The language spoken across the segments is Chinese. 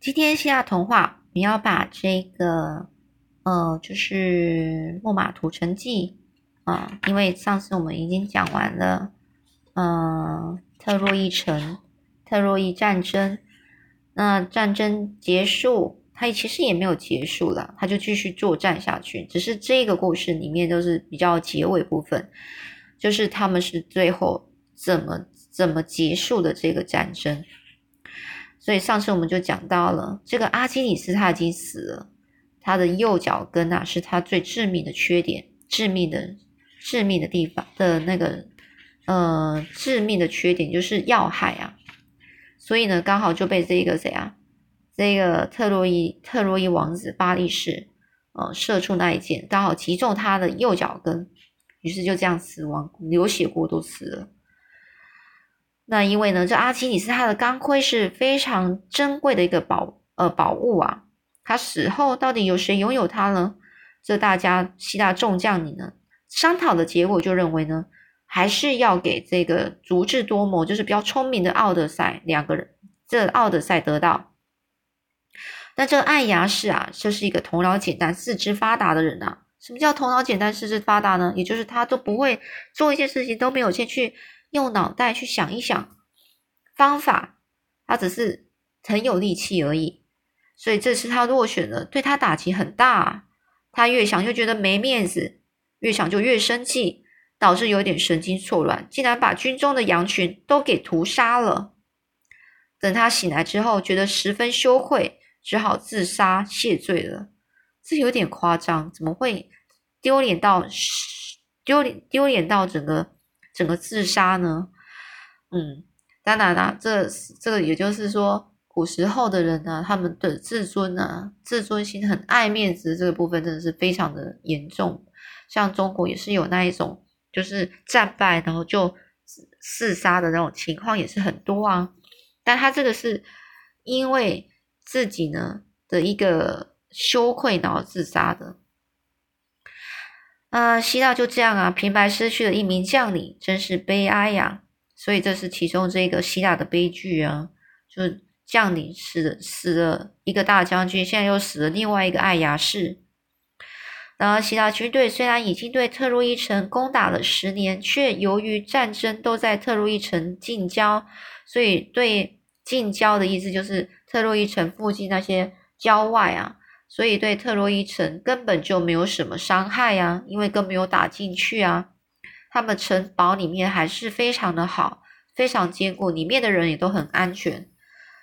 今天希腊童话，你要把这个，呃，就是木马屠城记啊，因为上次我们已经讲完了，嗯，特洛伊城、特洛伊战争，那战争结束，它其实也没有结束了，它就继续作战下去，只是这个故事里面都是比较结尾部分，就是他们是最后怎么怎么结束的这个战争。所以上次我们就讲到了，这个阿基里斯他已经死了，他的右脚跟啊是他最致命的缺点，致命的致命的地方的那个呃致命的缺点就是要害啊，所以呢刚好就被这个谁啊，这个特洛伊特洛伊王子巴利士呃射出那一箭，刚好击中他的右脚跟，于是就这样死亡，流血过多死了。那因为呢，这阿基里斯他的钢盔是非常珍贵的一个宝呃宝物啊，他死后到底有谁拥有它呢？这大家希腊众将领呢商讨的结果就认为呢，还是要给这个足智多谋，就是比较聪明的奥德赛两个人，这奥德赛得到。那这个艾牙士啊，这是一个头脑简单、四肢发达的人啊。什么叫头脑简单、四肢发达呢？也就是他都不会做一些事情，都没有先去。用脑袋去想一想方法，他只是很有力气而已，所以这次他落选了，对他打击很大。他越想就觉得没面子，越想就越生气，导致有点神经错乱，竟然把军中的羊群都给屠杀了。等他醒来之后，觉得十分羞愧，只好自杀谢罪了。这有点夸张，怎么会丢脸到丢脸丢脸到整个？整个自杀呢？嗯，当然啦，这这个也就是说，古时候的人呢，他们的自尊啊、自尊心很爱面子，这个部分真的是非常的严重。像中国也是有那一种，就是战败然后就自杀的那种情况也是很多啊。但他这个是因为自己呢的一个羞愧然后自杀的。啊，希腊就这样啊，平白失去了一名将领，真是悲哀呀！所以这是其中这个希腊的悲剧啊，就将领死了，死了一个大将军，现在又死了另外一个爱牙士。然后希腊军队虽然已经对特洛伊城攻打了十年，却由于战争都在特洛伊城近郊，所以对近郊的意思就是特洛伊城附近那些郊外啊。所以对特洛伊城根本就没有什么伤害呀，因为更没有打进去啊。他们城堡里面还是非常的好，非常坚固，里面的人也都很安全。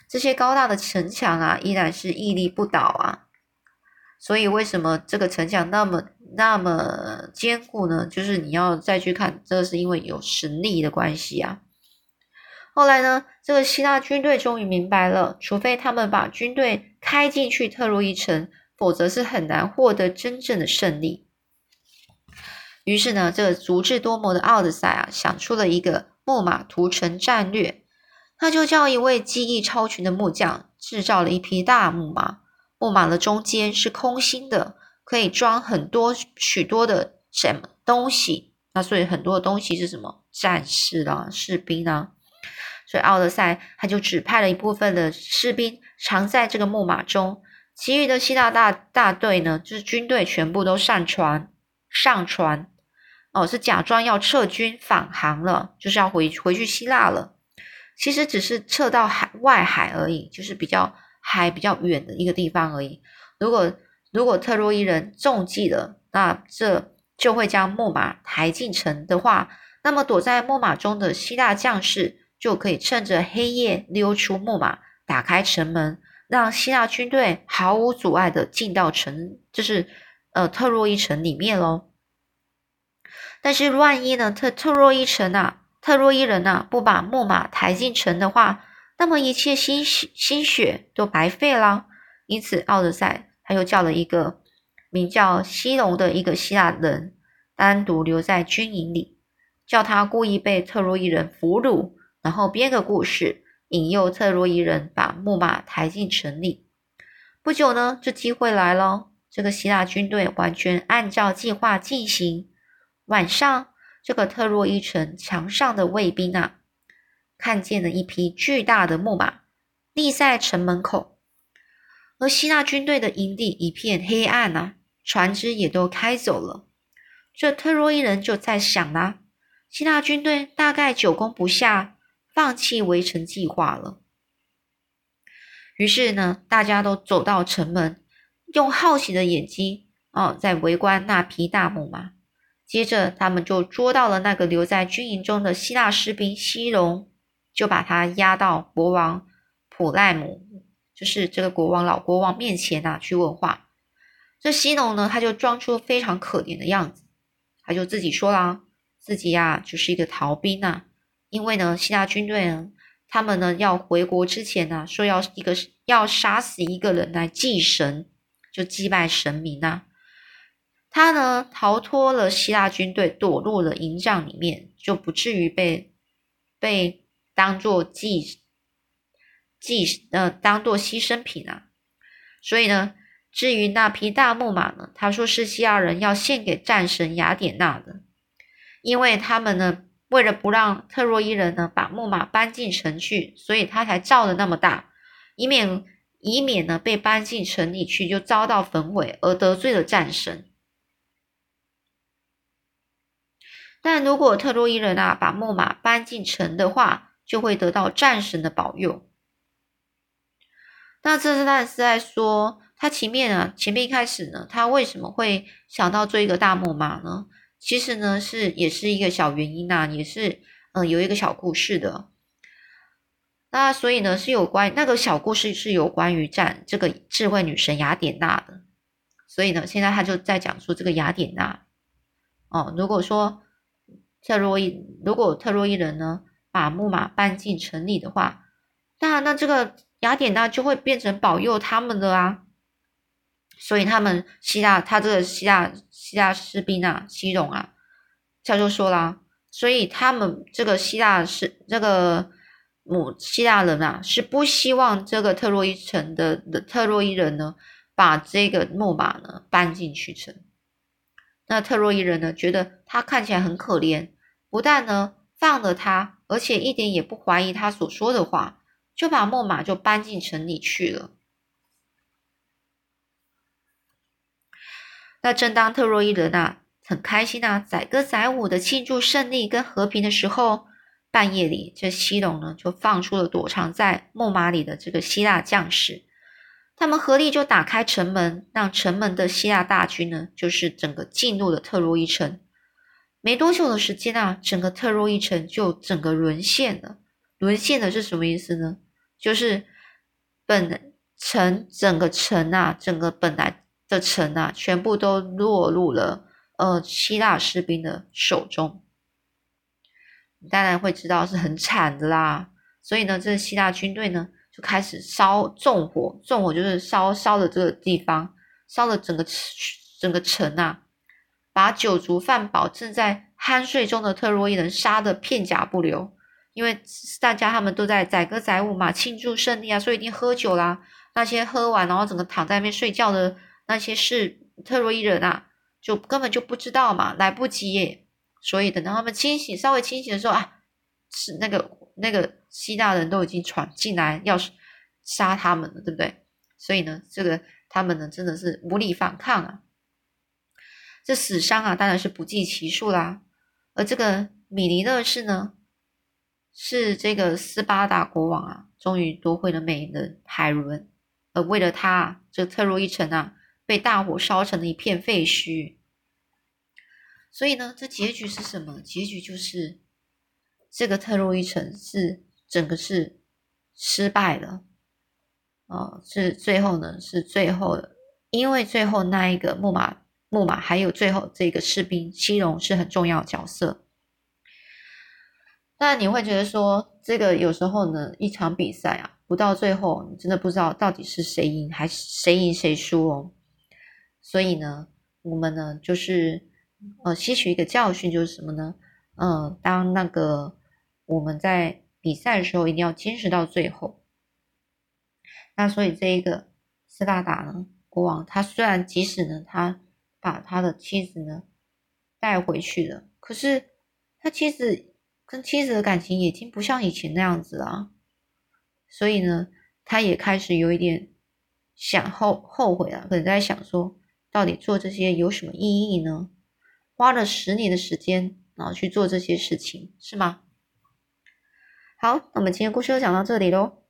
这些高大的城墙啊，依然是屹立不倒啊。所以为什么这个城墙那么那么坚固呢？就是你要再去看，这是因为有神力的关系啊。后来呢，这个希腊军队终于明白了，除非他们把军队开进去特洛伊城，否则是很难获得真正的胜利。于是呢，这个足智多谋的奥德赛啊，想出了一个木马屠城战略。他就叫一位技艺超群的木匠制造了一匹大木马，木马的中间是空心的，可以装很多许多的什么东西。那所以很多的东西是什么？战士啦，士兵啊。所以奥德赛他就指派了一部分的士兵藏在这个木马中，其余的希腊大大队呢，就是军队全部都上船，上船哦，是假装要撤军返航了，就是要回回去希腊了。其实只是撤到海外海而已，就是比较海比较远的一个地方而已。如果如果特洛伊人中计了，那这就会将木马抬进城的话，那么躲在木马中的希腊将士。就可以趁着黑夜溜出木马，打开城门，让希腊军队毫无阻碍的进到城，就是呃特洛伊城里面喽。但是万一呢，特特洛伊城啊，特洛伊人啊不把木马抬进城的话，那么一切心血心血都白费了。因此，奥德赛他又叫了一个名叫西隆的一个希腊人，单独留在军营里，叫他故意被特洛伊人俘虏。然后编个故事，引诱特洛伊人把木马抬进城里。不久呢，这机会来了。这个希腊军队完全按照计划进行。晚上，这个特洛伊城墙上的卫兵啊，看见了一匹巨大的木马立在城门口。而希腊军队的营地一片黑暗啊，船只也都开走了。这特洛伊人就在想啦，希腊军队大概久攻不下，放弃围城计划了。于是呢，大家都走到城门，用好奇的眼睛哦，在围观那匹大木马。接着，他们就捉到了那个留在军营中的希腊士兵西隆，就把他押到国王普赖姆，就是这个国王老国王面前啊，去问话。这西隆呢，他就装出非常可怜的样子，他就自己说啦，自己呀就是一个逃兵呐，因为呢，希腊军队呢。他们呢要回国之前呢，说要一个要杀死一个人来祭神，就祭拜神明啊。他呢逃脱了希腊军队，躲入了营帐里面，就不至于被被当做祭祭呃当做牺牲品啊。所以呢，至于那匹大木马呢，他说是希腊人要献给战神雅典娜的，因为他们呢。为了不让特洛伊人呢把木马搬进城去，所以他才造的那么大，以免以免呢被搬进城里去就遭到焚毁而得罪了战神。但如果特洛伊人啊把木马搬进城的话，就会得到战神的保佑。那这是但是在说他前面啊前面一开始呢，他为什么会想到做一个大木马呢？其实呢，是也是一个小原因呐，也是嗯有一个小故事的。那所以呢，是有关那个小故事是有关于战这个智慧女神雅典娜的。所以呢，现在他就在讲述这个雅典娜。哦，如果说特洛伊如果特洛伊人呢把木马搬进城里的话，那那这个雅典娜就会变成保佑他们的啊。所以他们希腊，他这个希腊希腊士兵啊，西戎啊，他就说啦，所以他们这个希腊是这个母希腊人啊，是不希望这个特洛伊城的的特洛伊人呢，把这个木马呢搬进去城。那特洛伊人呢，觉得他看起来很可怜，不但呢放了他，而且一点也不怀疑他所说的话，就把木马就搬进城里去了。那正当特洛伊人啊很开心啊载歌载舞的庆祝胜利跟和平的时候，半夜里这西龙呢就放出了躲藏在木马里的这个希腊将士，他们合力就打开城门，让城门的希腊大军呢就是整个进入了特洛伊城。没多久的时间啊，整个特洛伊城就整个沦陷了。沦陷的是什么意思呢？就是本城整个城啊，整个本来。的城啊，全部都落入了呃希腊士兵的手中。你当然会知道是很惨的啦。所以呢，这希腊军队呢就开始烧纵火，纵火就是烧烧的这个地方，烧了整个整个城啊，把酒足饭饱正在酣睡中的特洛伊人杀的片甲不留。因为大家他们都在载歌载舞嘛，庆祝胜利啊，所以一定喝酒啦。那些喝完然后整个躺在那边睡觉的。那些是特洛伊人啊，就根本就不知道嘛，来不及耶。所以等到他们清醒，稍微清醒的时候啊，是那个那个希腊人都已经闯进来要杀他们了，对不对？所以呢，这个他们呢真的是无力反抗啊，这死伤啊当然是不计其数啦。而这个米尼勒氏呢，是这个斯巴达国王啊，终于夺回了美人海伦，而为了他，这特洛伊城啊。被大火烧成了一片废墟，所以呢，这结局是什么？结局就是这个特洛伊城是整个是失败了，哦，是最后呢，是最后，因为最后那一个木马木马还有最后这个士兵西戎是很重要角色。那你会觉得说，这个有时候呢，一场比赛啊，不到最后，你真的不知道到底是谁赢还是谁赢谁输哦。所以呢，我们呢就是呃吸取一个教训，就是什么呢？嗯，当那个我们在比赛的时候，一定要坚持到最后。那所以这一个斯巴达呢，国王他虽然即使呢他把他的妻子呢带回去了，可是他妻子跟妻子的感情已经不像以前那样子了，所以呢，他也开始有一点想后后悔了，可能在想说，到底做这些有什么意义呢？花了十年的时间，然后去做这些事情，是吗？好，那么今天故事就讲到这里喽。